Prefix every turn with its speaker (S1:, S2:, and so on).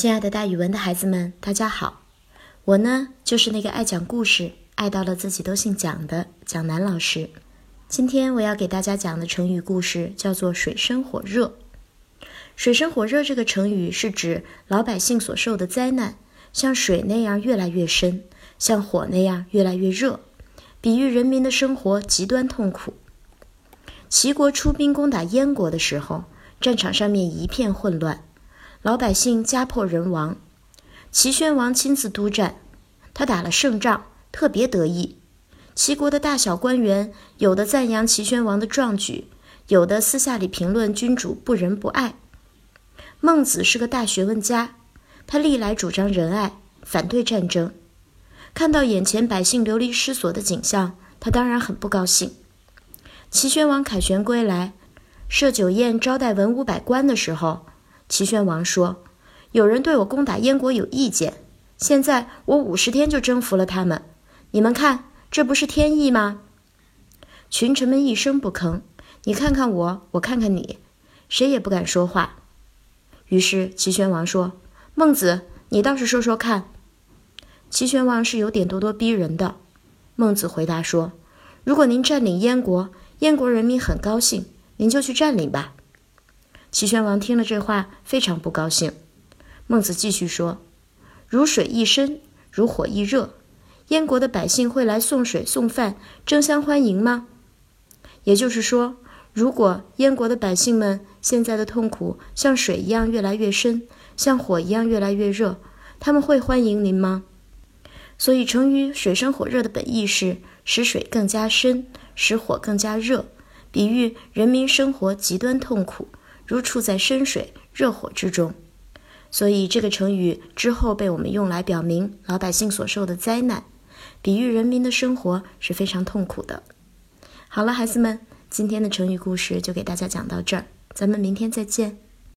S1: 亲爱的，大语文的孩子们，大家好！我呢，就是那个爱讲故事、爱到了自己都姓蒋的蒋楠老师。今天我要给大家讲的成语故事叫做“水深火热”。水深火热这个成语是指老百姓所受的灾难，像水那样越来越深，像火那样越来越热，比喻人民的生活极端痛苦。齐国出兵攻打燕国的时候，战场上面一片混乱。老百姓家破人亡，齐宣王亲自督战，他打了胜仗，特别得意。齐国的大小官员有的赞扬齐宣王的壮举，有的私下里评论君主不仁不爱。孟子是个大学问家，他历来主张仁爱，反对战争。看到眼前百姓流离失所的景象，他当然很不高兴。齐宣王凯旋归来，设酒宴招待文武百官的时候。齐宣王说：“有人对我攻打燕国有意见，现在我五十天就征服了他们，你们看，这不是天意吗？”群臣们一声不吭，你看看我，我看看你，谁也不敢说话。于是齐宣王说：“孟子，你倒是说说看。”齐宣王是有点咄咄逼人的。孟子回答说：“如果您占领燕国，燕国人民很高兴，您就去占领吧。”齐宣王听了这话，非常不高兴。孟子继续说：“如水亦深，如火亦热，燕国的百姓会来送水送饭，争相欢迎吗？也就是说，如果燕国的百姓们现在的痛苦像水一样越来越深，像火一样越来越热，他们会欢迎您吗？所以，成语‘水深火热’的本意是使水更加深，使火更加热，比喻人民生活极端痛苦。”如处在深水热火之中，所以这个成语之后被我们用来表明老百姓所受的灾难，比喻人民的生活是非常痛苦的。好了，孩子们，今天的成语故事就给大家讲到这儿，咱们明天再见。